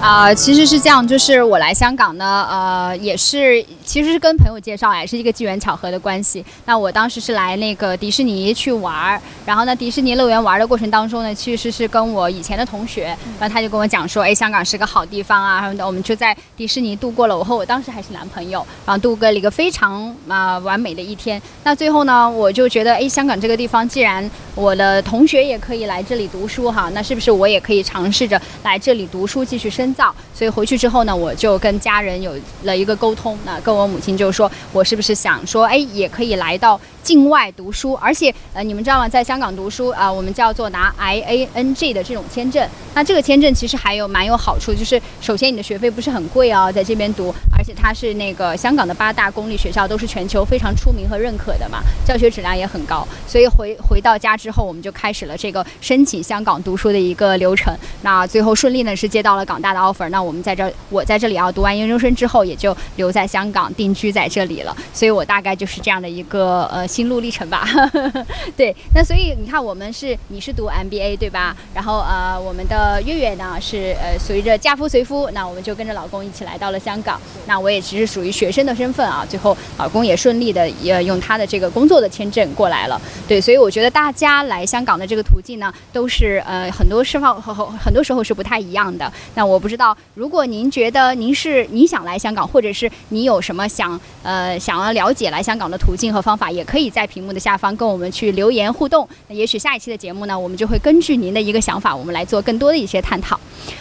啊，其实是这样，就是我来香港呢，呃，也是其实是跟朋友介绍，也是一个机缘巧合的关系。那我当时是来那个迪士尼去玩儿，然后呢，迪士尼乐园玩的过程当中呢，其实是跟我以前的同学，然后他就跟我讲说，哎，香港是个好地方啊，什么的，我们就在迪士尼度过了我和我当时还是男朋友，然后度过了一个非常啊完美的一天。那最后呢，我就觉得，哎，香港这个地方，既然我的同学也可以来这里读书哈，那是不是我也可以尝试着来这里读书，继续深造？所以回去之后呢，我就跟家人有了一个沟通，那跟我母亲就说，我是不是想说，哎，也可以来到境外读书，而且呃，你们知道吗，在香港读书啊，我们叫做拿 I A N G 的这种签证，那这个签证其实还有蛮有好处，就是首先你的学费不是很贵啊，在这边读，而且它是那个香港的八大公立学校都是全球非常出名和认可的嘛，教学质量也很高，所以回回到家之后，我们就开始了这个申请香港读书的一个流程，那最后顺利呢是接到了港大的 offer，那。我我们在这，我在这里啊，读完研究生之后，也就留在香港定居在这里了。所以我大概就是这样的一个呃心路历程吧。对，那所以你看，我们是你是读 MBA 对吧？然后呃，我们的月月呢是呃随着嫁夫随夫，那我们就跟着老公一起来到了香港。那我也其实属于学生的身份啊，最后老公也顺利的也用他的这个工作的签证过来了。对，所以我觉得大家来香港的这个途径呢，都是呃很多时候很很多时候是不太一样的。那我不知道。如果您觉得您是你想来香港，或者是你有什么想呃想要了解来香港的途径和方法，也可以在屏幕的下方跟我们去留言互动。那也许下一期的节目呢，我们就会根据您的一个想法，我们来做更多的一些探讨。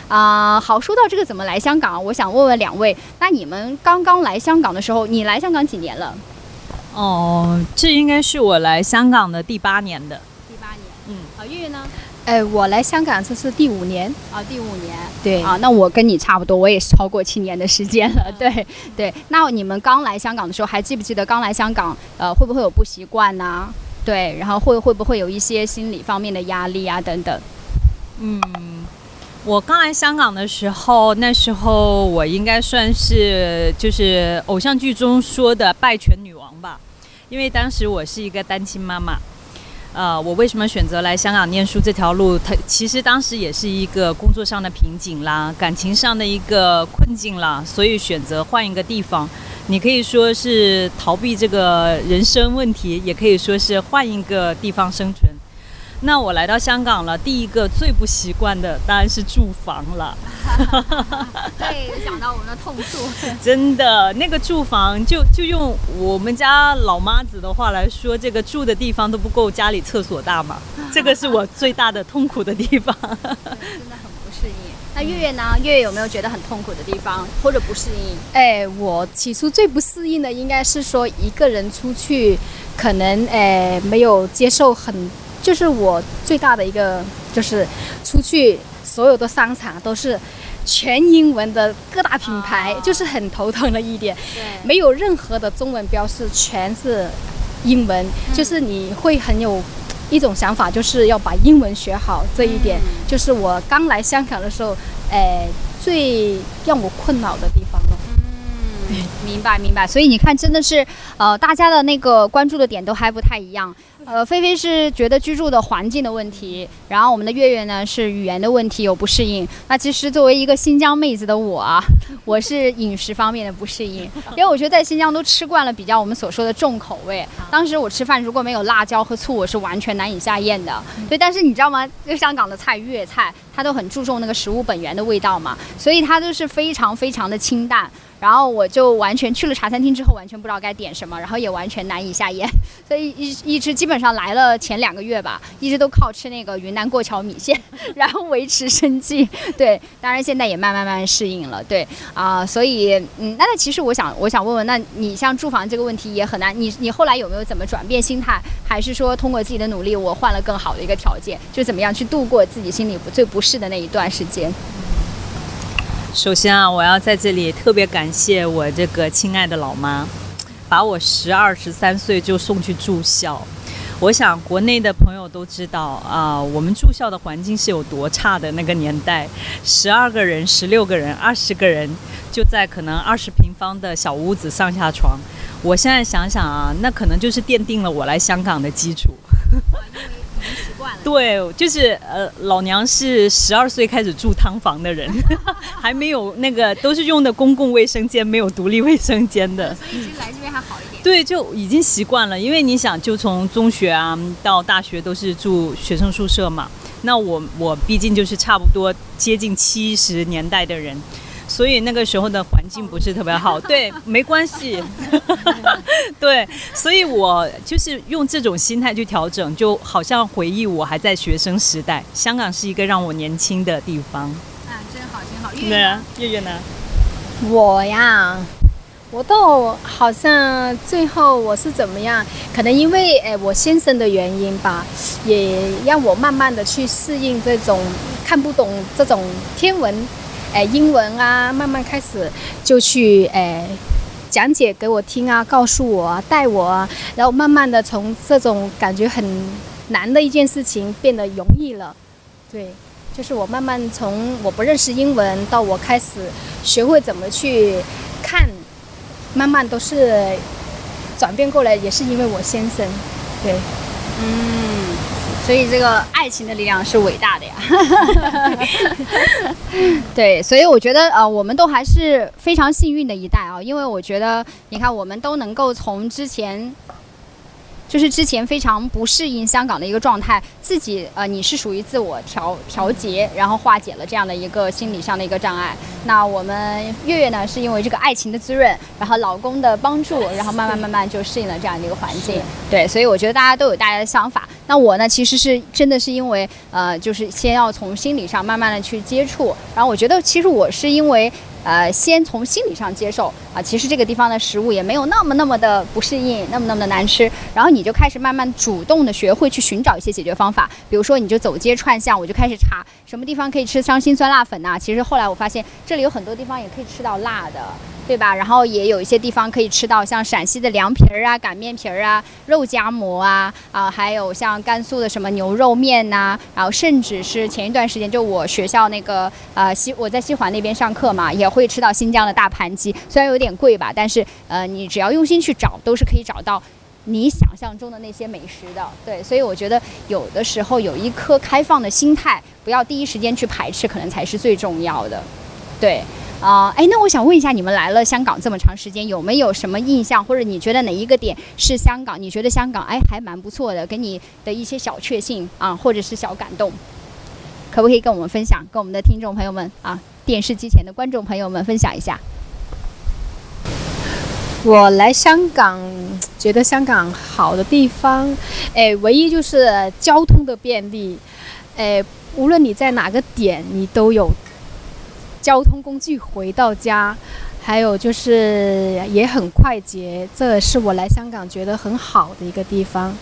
啊，好，说到这个怎么来香港，我想问问两位，那你们刚刚来香港的时候，你来香港几年了？哦，这应该是我来香港的第八年的。第八年，嗯，好，月月呢？哎，我来香港这是第五年啊，第五年，对啊，那我跟你差不多，我也是超过七年的时间了，对对。那你们刚来香港的时候，还记不记得刚来香港，呃，会不会有不习惯呢？对，然后会会不会有一些心理方面的压力啊等等？嗯，我刚来香港的时候，那时候我应该算是就是偶像剧中说的败犬女王吧，因为当时我是一个单亲妈妈。呃，我为什么选择来香港念书这条路？它其实当时也是一个工作上的瓶颈啦，感情上的一个困境啦，所以选择换一个地方。你可以说是逃避这个人生问题，也可以说是换一个地方生存。那我来到香港了，第一个最不习惯的当然是住房了。对，想到我们的痛处。真的，那个住房就就用我们家老妈子的话来说，这个住的地方都不够家里厕所大嘛。这个是我最大的痛苦的地方。真的很不适应。那月月呢？月月有没有觉得很痛苦的地方或者不适应？哎，我起初最不适应的应该是说一个人出去，可能哎没有接受很。就是我最大的一个，就是出去所有的商场都是全英文的各大品牌，就是很头疼的一点。没有任何的中文标识，全是英文。就是你会很有一种想法，就是要把英文学好。这一点就是我刚来香港的时候，哎，最让我困扰的地方了。嗯，明白明白。所以你看，真的是，呃，大家的那个关注的点都还不太一样。呃，菲菲是觉得居住的环境的问题，然后我们的月月呢是语言的问题有不适应。那其实作为一个新疆妹子的我啊，我是饮食方面的不适应，因为我觉得在新疆都吃惯了比较我们所说的重口味。当时我吃饭如果没有辣椒和醋，我是完全难以下咽的。对，但是你知道吗？就香港的菜粤菜，它都很注重那个食物本源的味道嘛，所以它都是非常非常的清淡。然后我就完全去了茶餐厅之后，完全不知道该点什么，然后也完全难以下咽，所以一一直基本上来了前两个月吧，一直都靠吃那个云南过桥米线，然后维持生计。对，当然现在也慢慢慢慢适应了。对啊，所以嗯，那那其实我想我想问问，那你像住房这个问题也很难，你你后来有没有怎么转变心态，还是说通过自己的努力，我换了更好的一个条件，就怎么样去度过自己心里最不适的那一段时间？首先啊，我要在这里特别感谢我这个亲爱的老妈，把我十二十三岁就送去住校。我想国内的朋友都知道啊，我们住校的环境是有多差的。那个年代，十二个人、十六个人、二十个人，就在可能二十平方的小屋子上下床。我现在想想啊，那可能就是奠定了我来香港的基础。对，就是呃，老娘是十二岁开始住汤房的人，还没有那个都是用的公共卫生间，没有独立卫生间的。对，就已经习惯了，因为你想，就从中学啊到大学都是住学生宿舍嘛。那我我毕竟就是差不多接近七十年代的人。所以那个时候的环境不是特别好，对，没关系，对，所以我就是用这种心态去调整，就好像回忆我还在学生时代，香港是一个让我年轻的地方。啊，真好，真好。月月，月月呢？我呀，我倒好像最后我是怎么样？可能因为诶我先生的原因吧，也让我慢慢的去适应这种看不懂这种天文。哎，英文啊，慢慢开始就去哎讲解给我听啊，告诉我，带我，啊，然后慢慢的从这种感觉很难的一件事情变得容易了。对，就是我慢慢从我不认识英文到我开始学会怎么去看，慢慢都是转变过来，也是因为我先生。对，嗯。所以这个爱情的力量是伟大的呀，对，所以我觉得呃，我们都还是非常幸运的一代啊，因为我觉得你看，我们都能够从之前。就是之前非常不适应香港的一个状态，自己呃你是属于自我调调节，然后化解了这样的一个心理上的一个障碍。那我们月月呢，是因为这个爱情的滋润，然后老公的帮助，然后慢慢慢慢就适应了这样的一个环境。对，所以我觉得大家都有大家的想法。那我呢，其实是真的是因为呃，就是先要从心理上慢慢的去接触，然后我觉得其实我是因为。呃，先从心理上接受啊，其实这个地方的食物也没有那么那么的不适应，那么那么的难吃。然后你就开始慢慢主动的学会去寻找一些解决方法，比如说你就走街串巷，我就开始查什么地方可以吃伤心酸辣粉呐。其实后来我发现这里有很多地方也可以吃到辣的。对吧？然后也有一些地方可以吃到像陕西的凉皮儿啊、擀面皮儿啊、肉夹馍啊，啊，还有像甘肃的什么牛肉面呐，然后甚至是前一段时间就我学校那个呃西我在西环那边上课嘛，也会吃到新疆的大盘鸡，虽然有点贵吧，但是呃你只要用心去找，都是可以找到你想象中的那些美食的。对，所以我觉得有的时候有一颗开放的心态，不要第一时间去排斥，可能才是最重要的。对。啊，哎，那我想问一下，你们来了香港这么长时间，有没有什么印象，或者你觉得哪一个点是香港？你觉得香港哎还蛮不错的，给你的一些小确幸啊，或者是小感动，可不可以跟我们分享，跟我们的听众朋友们啊，电视机前的观众朋友们分享一下？我来香港，觉得香港好的地方，哎，唯一就是交通的便利，哎，无论你在哪个点，你都有。交通工具回到家，还有就是也很快捷，这是我来香港觉得很好的一个地方。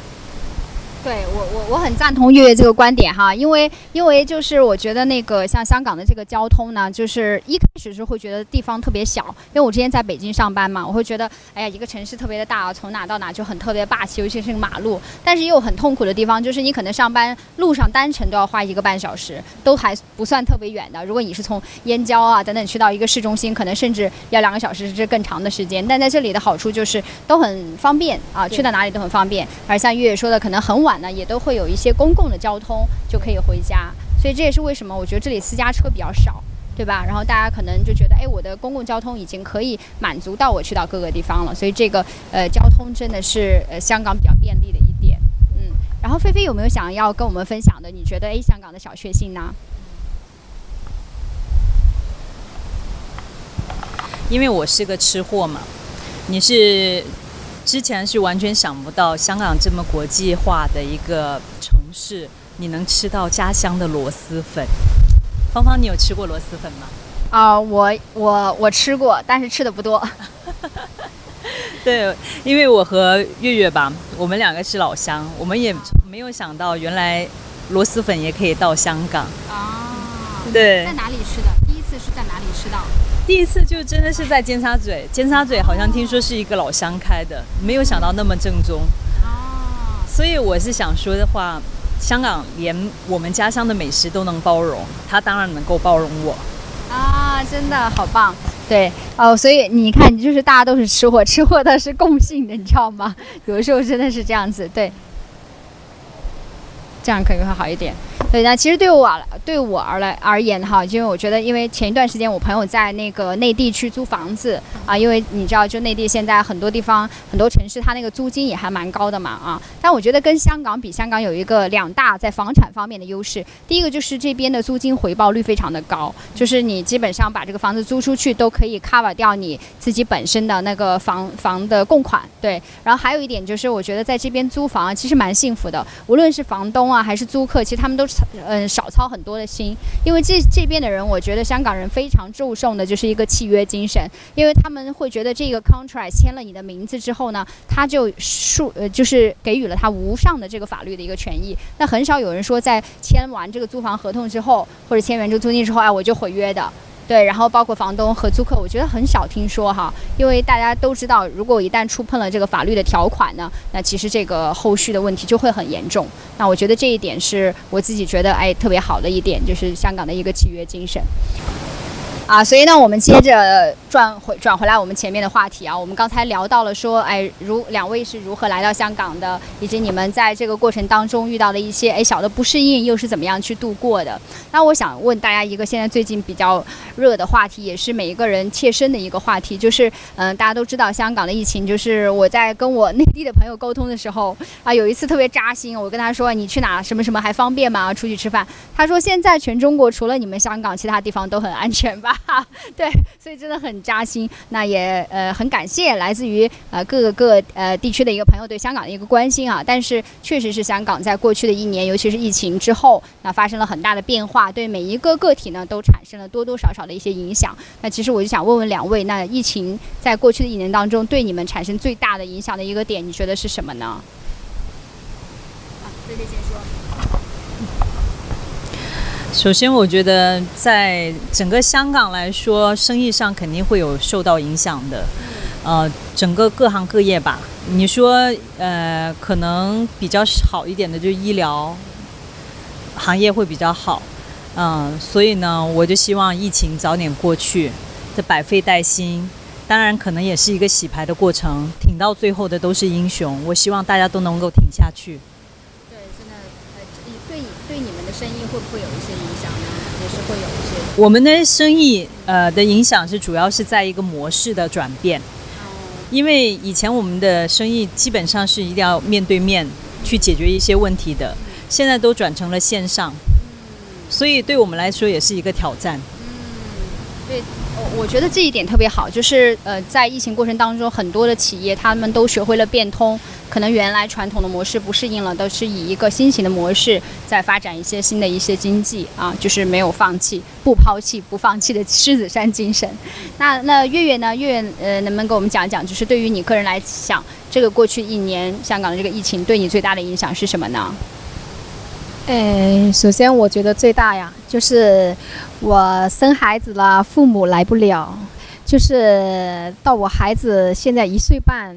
对我我我很赞同月月这个观点哈，因为因为就是我觉得那个像香港的这个交通呢，就是一开始是会觉得地方特别小，因为我之前在北京上班嘛，我会觉得哎呀一个城市特别的大，从哪到哪就很特别霸气，尤其是马路。但是也有很痛苦的地方，就是你可能上班路上单程都要花一个半小时，都还不算特别远的。如果你是从燕郊啊等等去到一个市中心，可能甚至要两个小时甚至更长的时间。但在这里的好处就是都很方便啊，去到哪里都很方便。而像月月说的，可能很晚。呢也都会有一些公共的交通就可以回家，所以这也是为什么我觉得这里私家车比较少，对吧？然后大家可能就觉得，哎，我的公共交通已经可以满足到我去到各个地方了，所以这个呃交通真的是呃香港比较便利的一点，嗯。然后菲菲有没有想要跟我们分享的？你觉得哎香港的小确幸呢？因为我是个吃货嘛，你是。之前是完全想不到香港这么国际化的一个城市，你能吃到家乡的螺蛳粉。芳芳，你有吃过螺蛳粉吗？啊，我我我吃过，但是吃的不多。对，因为我和月月吧，我们两个是老乡，我们也没有想到原来螺蛳粉也可以到香港。啊，对。在哪里吃的？第一次是在哪里？吃到？第一次就真的是在尖沙咀，尖沙咀好像听说是一个老乡开的，没有想到那么正宗。哦，所以我是想说的话，香港连我们家乡的美食都能包容，他当然能够包容我。啊，真的好棒。对哦，所以你看，你就是大家都是吃货，吃货它是共性的，你知道吗？有的时候真的是这样子，对，这样可能会好一点。对，那其实对我对我而来而言哈，因为我觉得，因为前一段时间我朋友在那个内地去租房子啊，因为你知道，就内地现在很多地方很多城市，它那个租金也还蛮高的嘛啊。但我觉得跟香港比，香港有一个两大在房产方面的优势，第一个就是这边的租金回报率非常的高，就是你基本上把这个房子租出去都可以 cover 掉你自己本身的那个房房的供款。对，然后还有一点就是，我觉得在这边租房其实蛮幸福的，无论是房东啊还是租客，其实他们都是。嗯，少操很多的心，因为这这边的人，我觉得香港人非常注重的就是一个契约精神，因为他们会觉得这个 contract 签了你的名字之后呢，他就数呃就是给予了他无上的这个法律的一个权益。那很少有人说在签完这个租房合同之后，或者签完这个租金之后，哎，我就毁约的。对，然后包括房东和租客，我觉得很少听说哈，因为大家都知道，如果一旦触碰了这个法律的条款呢，那其实这个后续的问题就会很严重。那我觉得这一点是我自己觉得哎特别好的一点，就是香港的一个契约精神。啊，所以呢，我们接着转回转回来我们前面的话题啊，我们刚才聊到了说，哎，如两位是如何来到香港的，以及你们在这个过程当中遇到的一些哎小的不适应，又是怎么样去度过的？那我想问大家一个现在最近比较热的话题，也是每一个人切身的一个话题，就是嗯，大家都知道香港的疫情，就是我在跟我内地的朋友沟通的时候啊，有一次特别扎心，我跟他说你去哪什么什么还方便吗？出去吃饭？他说现在全中国除了你们香港，其他地方都很安全吧？对，所以真的很扎心。那也呃很感谢来自于呃各个各呃地区的一个朋友对香港的一个关心啊。但是确实是香港在过去的一年，尤其是疫情之后，那发生了很大的变化，对每一个个体呢都产生了多多少少的一些影响。那其实我就想问问两位，那疫情在过去的一年当中对你们产生最大的影响的一个点，你觉得是什么呢？啊，菲菲先说。首先，我觉得在整个香港来说，生意上肯定会有受到影响的。呃，整个各行各业吧，你说，呃，可能比较好一点的就医疗行业会比较好。嗯，所以呢，我就希望疫情早点过去，这百废待兴。当然，可能也是一个洗牌的过程，挺到最后的都是英雄。我希望大家都能够挺下去。生意会不会有一些影响呢？也是会有一些。我们的生意呃的影响是主要是在一个模式的转变，因为以前我们的生意基本上是一定要面对面去解决一些问题的，现在都转成了线上，所以对我们来说也是一个挑战。嗯，对。我觉得这一点特别好，就是呃，在疫情过程当中，很多的企业他们都学会了变通，可能原来传统的模式不适应了，都是以一个新型的模式在发展一些新的一些经济啊，就是没有放弃、不抛弃、不放弃的狮子山精神。那那月月呢？月月呃，能不能给我们讲讲，就是对于你个人来讲，这个过去一年香港的这个疫情对你最大的影响是什么呢？哎，首先我觉得最大呀，就是我生孩子了，父母来不了，就是到我孩子现在一岁半，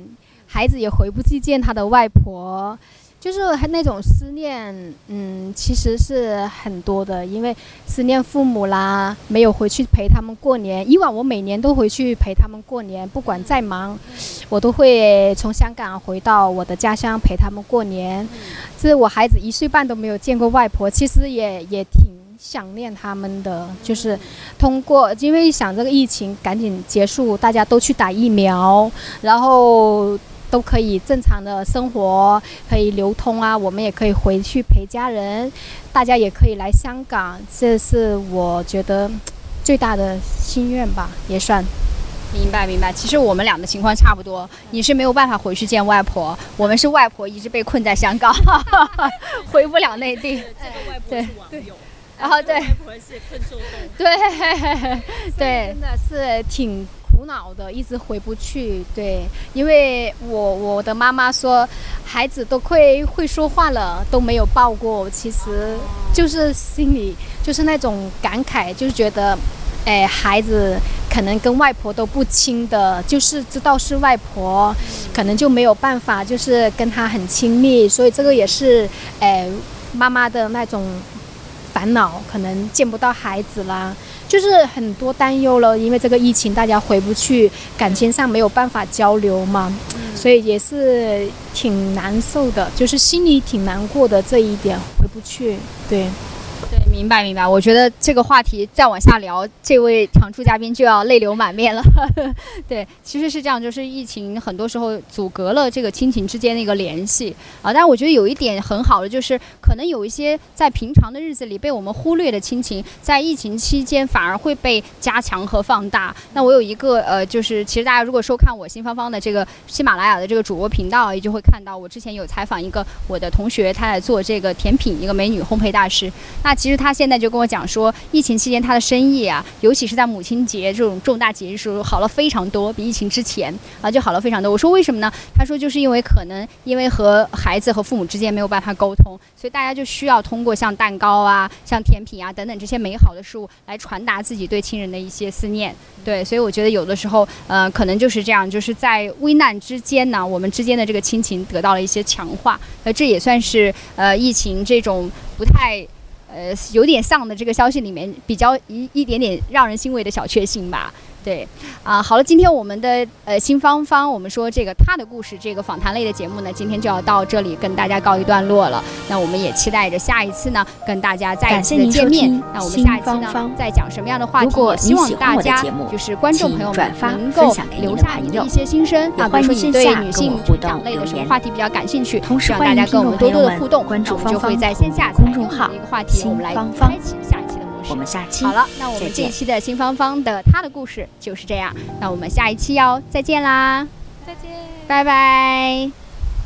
孩子也回不去见他的外婆。就是那种思念，嗯，其实是很多的，因为思念父母啦，没有回去陪他们过年。以往我每年都回去陪他们过年，不管再忙，我都会从香港回到我的家乡陪他们过年。这我孩子一岁半都没有见过外婆，其实也也挺想念他们的。就是通过，因为想这个疫情赶紧结束，大家都去打疫苗，然后。都可以正常的生活，可以流通啊，我们也可以回去陪家人，大家也可以来香港，这是我觉得最大的心愿吧，也算。明白明白，其实我们俩的情况差不多，你是没有办法回去见外婆，我们是外婆一直被困在香港，回不了内地。对对，然后对，外婆是困。对 对，真的是挺。苦恼的，一直回不去。对，因为我我的妈妈说，孩子都会会说话了，都没有抱过。其实就是心里就是那种感慨，就是觉得哎，孩子可能跟外婆都不亲的，就是知道是外婆，可能就没有办法，就是跟他很亲密，所以这个也是，哎，妈妈的那种烦恼，可能见不到孩子啦，就是很多担忧了，因为这个疫情，大家回不去，感情上没有办法交流嘛，所以也是挺难受的，就是心里挺难过的这一点，回不去，对。明白明白。我觉得这个话题再往下聊，这位常驻嘉宾就要泪流满面了。对，其实是这样，就是疫情很多时候阻隔了这个亲情之间的一个联系啊。但是我觉得有一点很好的，就是可能有一些在平常的日子里被我们忽略的亲情，在疫情期间反而会被加强和放大。那我有一个呃，就是其实大家如果收看我新芳芳的这个喜马拉雅的这个主播频道，也就会看到我之前有采访一个我的同学，他在做这个甜品，一个美女烘焙大师。那其实他他现在就跟我讲说，疫情期间他的生意啊，尤其是在母亲节这种重大节日时候，好了非常多，比疫情之前啊就好了非常多。我说为什么呢？他说就是因为可能因为和孩子和父母之间没有办法沟通，所以大家就需要通过像蛋糕啊、像甜品啊等等这些美好的事物来传达自己对亲人的一些思念。对，所以我觉得有的时候，呃，可能就是这样，就是在危难之间呢，我们之间的这个亲情得到了一些强化。呃，这也算是呃疫情这种不太。呃，有点丧的这个消息里面，比较一一点点让人欣慰的小确幸吧。对，啊，好了，今天我们的呃新芳芳，我们说这个她的故事，这个访谈类的节目呢，今天就要到这里跟大家告一段落了。那我们也期待着下一次呢，跟大家再一次的见面。那我们下一期呢，再讲什么样的话题？希望大家就是观众朋友们能够留下你的一些心声啊，比如说你对女性成长类的什么话题比较感兴趣，希望大家跟我们多多的互动。我们就会在线下公众号一个话题，我们来开启下。我们下期好了，那我们这一期的新芳芳的她的故事就是这样。那我们下一期要再见啦，再见，拜拜。